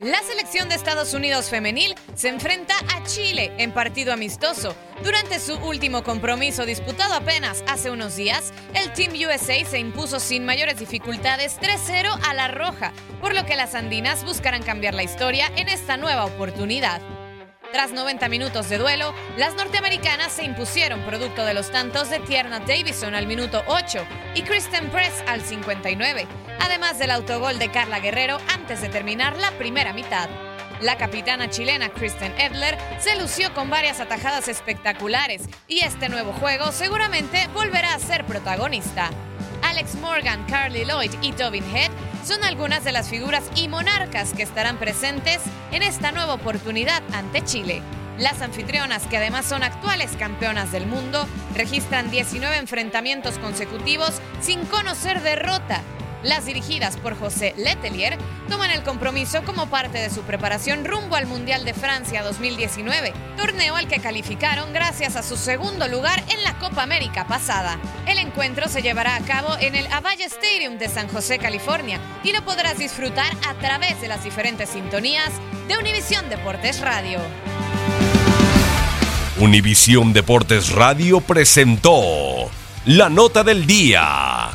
La selección de Estados Unidos femenil se enfrenta a Chile en partido amistoso. Durante su último compromiso disputado apenas hace unos días, el Team USA se impuso sin mayores dificultades 3-0 a la roja, por lo que las andinas buscarán cambiar la historia en esta nueva oportunidad. Tras 90 minutos de duelo, las norteamericanas se impusieron producto de los tantos de Tierna Davison al minuto 8 y Kristen Press al 59, además del autogol de Carla Guerrero antes de terminar la primera mitad. La capitana chilena Kristen Edler se lució con varias atajadas espectaculares y este nuevo juego seguramente volverá a ser protagonista. Alex Morgan, Carly Lloyd y Tobin Head son algunas de las figuras y monarcas que estarán presentes en esta nueva oportunidad ante Chile. Las anfitrionas, que además son actuales campeonas del mundo, registran 19 enfrentamientos consecutivos sin conocer derrota las dirigidas por José Letelier toman el compromiso como parte de su preparación rumbo al Mundial de Francia 2019, torneo al que calificaron gracias a su segundo lugar en la Copa América pasada. El encuentro se llevará a cabo en el Avalle Stadium de San José, California, y lo podrás disfrutar a través de las diferentes sintonías de Univisión Deportes Radio. Univisión Deportes Radio presentó la nota del día.